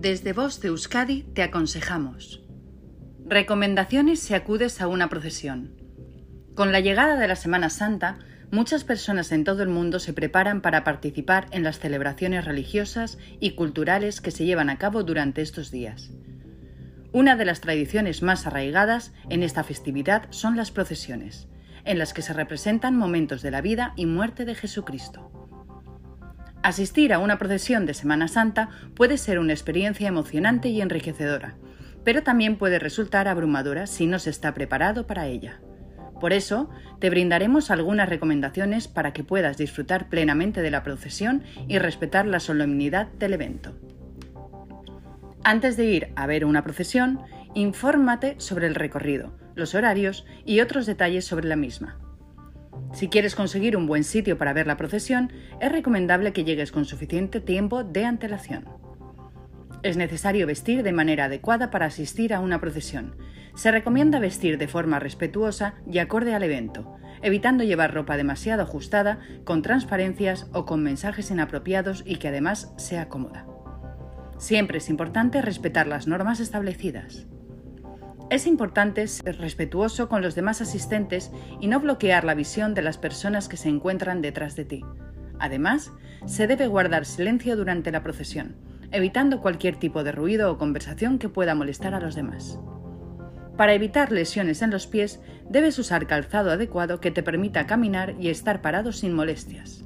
Desde Voz de Euskadi te aconsejamos. Recomendaciones si acudes a una procesión. Con la llegada de la Semana Santa, muchas personas en todo el mundo se preparan para participar en las celebraciones religiosas y culturales que se llevan a cabo durante estos días. Una de las tradiciones más arraigadas en esta festividad son las procesiones, en las que se representan momentos de la vida y muerte de Jesucristo. Asistir a una procesión de Semana Santa puede ser una experiencia emocionante y enriquecedora, pero también puede resultar abrumadora si no se está preparado para ella. Por eso, te brindaremos algunas recomendaciones para que puedas disfrutar plenamente de la procesión y respetar la solemnidad del evento. Antes de ir a ver una procesión, infórmate sobre el recorrido, los horarios y otros detalles sobre la misma. Si quieres conseguir un buen sitio para ver la procesión, es recomendable que llegues con suficiente tiempo de antelación. Es necesario vestir de manera adecuada para asistir a una procesión. Se recomienda vestir de forma respetuosa y acorde al evento, evitando llevar ropa demasiado ajustada, con transparencias o con mensajes inapropiados y que además sea cómoda. Siempre es importante respetar las normas establecidas. Es importante ser respetuoso con los demás asistentes y no bloquear la visión de las personas que se encuentran detrás de ti. Además, se debe guardar silencio durante la procesión, evitando cualquier tipo de ruido o conversación que pueda molestar a los demás. Para evitar lesiones en los pies, debes usar calzado adecuado que te permita caminar y estar parado sin molestias.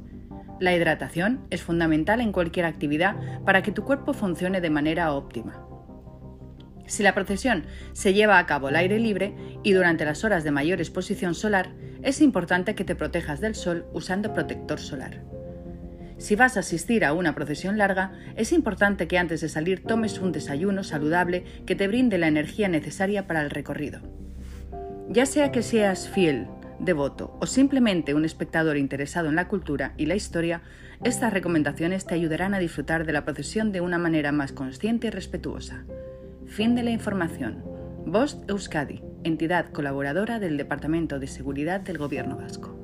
La hidratación es fundamental en cualquier actividad para que tu cuerpo funcione de manera óptima. Si la procesión se lleva a cabo al aire libre y durante las horas de mayor exposición solar, es importante que te protejas del sol usando protector solar. Si vas a asistir a una procesión larga, es importante que antes de salir tomes un desayuno saludable que te brinde la energía necesaria para el recorrido. Ya sea que seas fiel, devoto o simplemente un espectador interesado en la cultura y la historia, estas recomendaciones te ayudarán a disfrutar de la procesión de una manera más consciente y respetuosa. Fin de la información. Vost Euskadi, entidad colaboradora del Departamento de Seguridad del Gobierno Vasco.